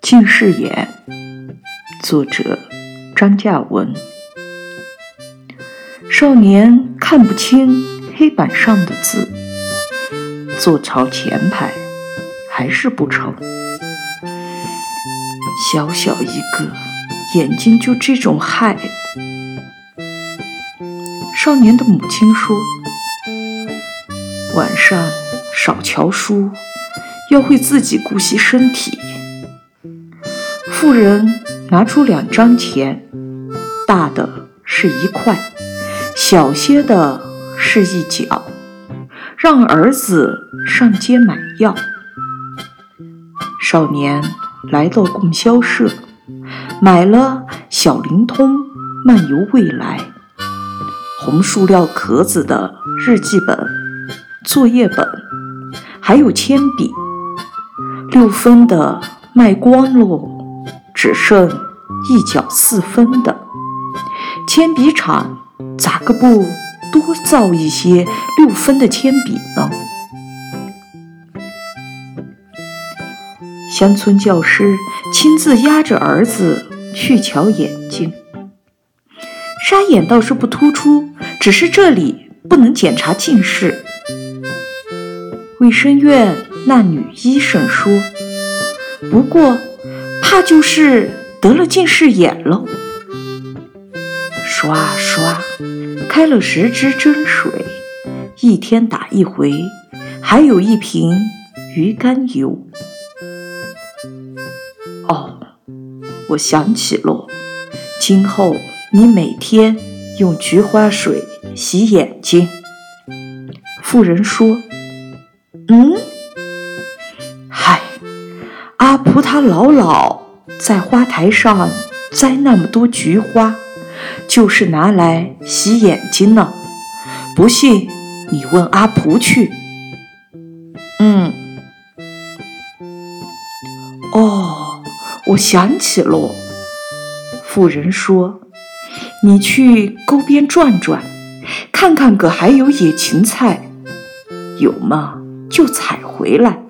近视眼，作者张嘉文。少年看不清黑板上的字，坐朝前排还是不成。小小一个眼睛就这种害。少年的母亲说：“晚上少瞧书，要会自己顾惜身体。”妇人拿出两张钱，大的是一块，小些的是一角，让儿子上街买药。少年来到供销社，买了《小灵通漫游未来》，红塑料壳子的日记本、作业本，还有铅笔。六分的卖光喽。只剩一角四分的铅笔厂，咋个不多造一些六分的铅笔呢？乡村教师亲自押着儿子去瞧眼睛，沙眼倒是不突出，只是这里不能检查近视。卫生院那女医生说：“不过。”怕就是得了近视眼喽。刷刷，开了十支针水，一天打一回，还有一瓶鱼肝油。我想起了，今后你每天用菊花水洗眼睛。妇人说：“嗯。”嗨阿婆她老老在花台上栽那么多菊花，就是拿来洗眼睛呢。不信你问阿婆去。嗯，我想起了。妇人说：“你去沟边转转，看看可还有野芹菜，有嘛就采回来。”